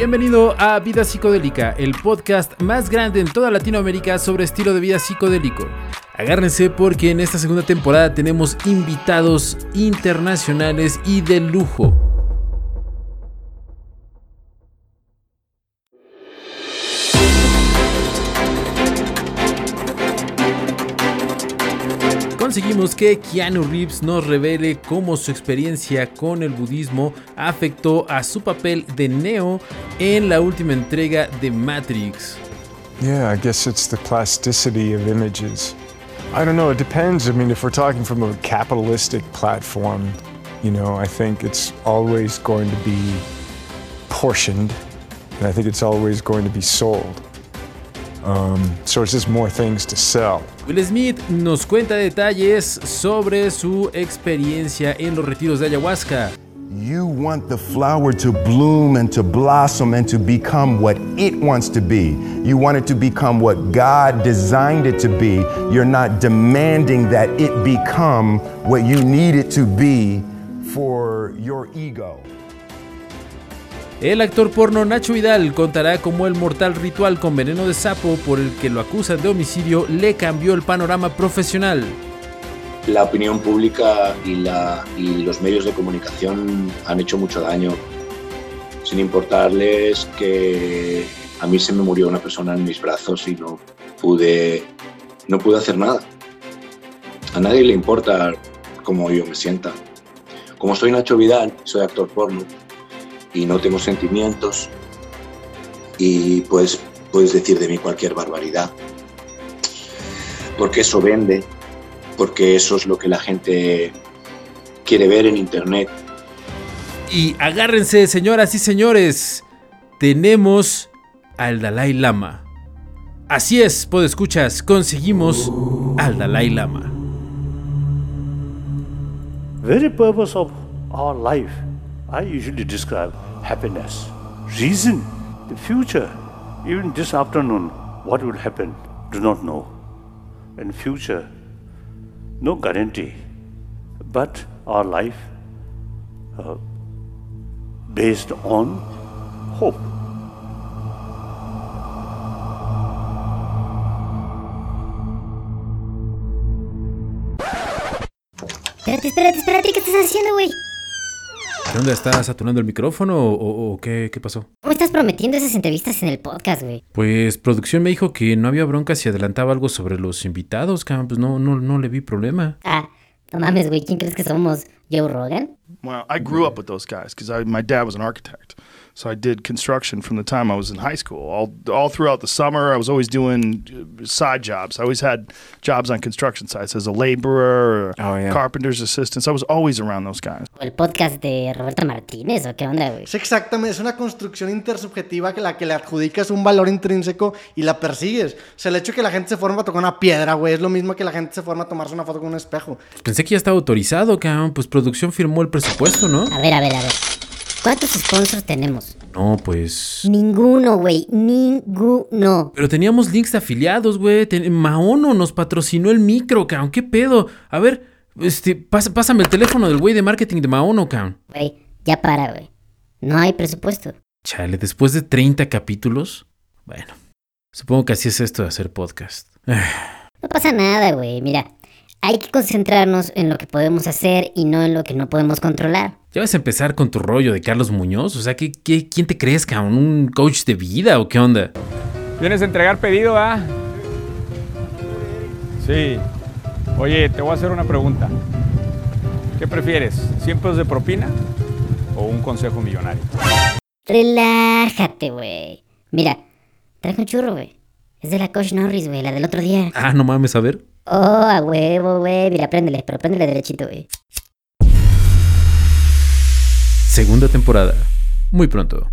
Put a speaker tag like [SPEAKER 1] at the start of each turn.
[SPEAKER 1] Bienvenido a Vida Psicodélica, el podcast más grande en toda Latinoamérica sobre estilo de vida psicodélico. Agárrense porque en esta segunda temporada tenemos invitados internacionales y de lujo. Conseguimos que Keanu Reeves nos revele cómo su experiencia con el budismo afectó a su papel de Neo en la última entrega de Matrix.
[SPEAKER 2] Yeah, I guess it's the plasticity of images. I don't know, it depends. I mean, if we're talking from a capitalistic platform, you know, I think it's always going to be portioned, and I think it's always going to be sold. Um, so it's just more things to sell.
[SPEAKER 1] Will Smith nos cuenta detalles sobre su experiencia en los retiros de ayahuasca.
[SPEAKER 3] You want the flower to bloom and to blossom and to become what it wants to be. You want it to become what God designed it to be. You're not demanding that it become what you need it to be for your ego.
[SPEAKER 1] El actor porno Nacho Vidal contará cómo el mortal ritual con veneno de sapo por el que lo acusan de homicidio le cambió el panorama profesional.
[SPEAKER 4] La opinión pública y, la, y los medios de comunicación han hecho mucho daño, sin importarles que a mí se me murió una persona en mis brazos y no pude, no pude hacer nada. A nadie le importa cómo yo me sienta. Como soy Nacho Vidal, soy actor porno, y no tengo sentimientos y pues puedes decir de mí cualquier barbaridad. Porque eso vende, porque eso es lo que la gente quiere ver en internet.
[SPEAKER 1] Y agárrense, señoras y señores, tenemos al Dalai Lama. Así es, escuchas, conseguimos al Dalai Lama.
[SPEAKER 5] Very purpose of our life I usually describe happiness, reason, the future. Even this afternoon, what will happen, do not know. And future, no guarantee. But our life uh, based on hope.
[SPEAKER 6] Espérate, espérate, espérate, ¿qué estás haciendo, güey?
[SPEAKER 1] ¿Qué onda? ¿Estás saturando el micrófono o, qué, qué, pasó?
[SPEAKER 6] ¿Cómo estás prometiendo esas entrevistas en el podcast, güey?
[SPEAKER 1] Pues producción me dijo que no había bronca si adelantaba algo sobre los invitados, cabrón. Pues no, no, no le vi problema.
[SPEAKER 6] Ah, no mames, güey. ¿Quién crees que somos? ¿Joe Rogan?
[SPEAKER 2] Well, I grew up with those guys because my dad was an architect. So I did construction from the time I was in high school. All all throughout the summer, I was always doing uh, side jobs. I always had jobs on construction sites as a laborer or oh, yeah. carpenter's assistant. So I was always around those guys.
[SPEAKER 6] el podcast de Roberto Martínez o qué onda, güey?
[SPEAKER 7] Es exactamente, es una construcción intersubjetiva que la que le adjudicas un valor intrínseco y la persigues. O sea, el hecho de que la gente se forma a tocar una piedra, güey, es lo mismo que la gente se forma a tomarse una foto con un espejo.
[SPEAKER 1] Pensé que ya estaba autorizado, cabrón. Pues producción firmó el presupuesto, ¿no?
[SPEAKER 6] A ver, a ver, a ver. ¿Cuántos sponsors tenemos?
[SPEAKER 1] No, pues.
[SPEAKER 6] Ninguno, güey. Ninguno.
[SPEAKER 1] Pero teníamos links de afiliados, güey. Maono nos patrocinó el micro, cabrón. ¿Qué pedo? A ver, este, pásame el teléfono del güey de marketing de Maono, cabrón.
[SPEAKER 6] Güey, ya para, güey. No hay presupuesto.
[SPEAKER 1] Chale, después de 30 capítulos. Bueno, supongo que así es esto de hacer podcast.
[SPEAKER 6] no pasa nada, güey. Mira, hay que concentrarnos en lo que podemos hacer y no en lo que no podemos controlar.
[SPEAKER 1] ¿Ya vas a empezar con tu rollo de Carlos Muñoz? O sea, ¿qué, quién te crees, cabrón? ¿Un coach de vida o qué onda?
[SPEAKER 8] ¿Vienes a entregar pedido, ah? Sí. Oye, te voy a hacer una pregunta. ¿Qué prefieres? ¿100 de propina o un consejo millonario?
[SPEAKER 6] Relájate, güey. Mira, traje un churro, güey. Es de la Coach Norris, güey, la del otro día.
[SPEAKER 1] Ah, no mames, a ver.
[SPEAKER 6] Oh, a huevo, güey. Mira, préndele, pero préndele derechito, güey.
[SPEAKER 1] Segunda temporada. Muy pronto.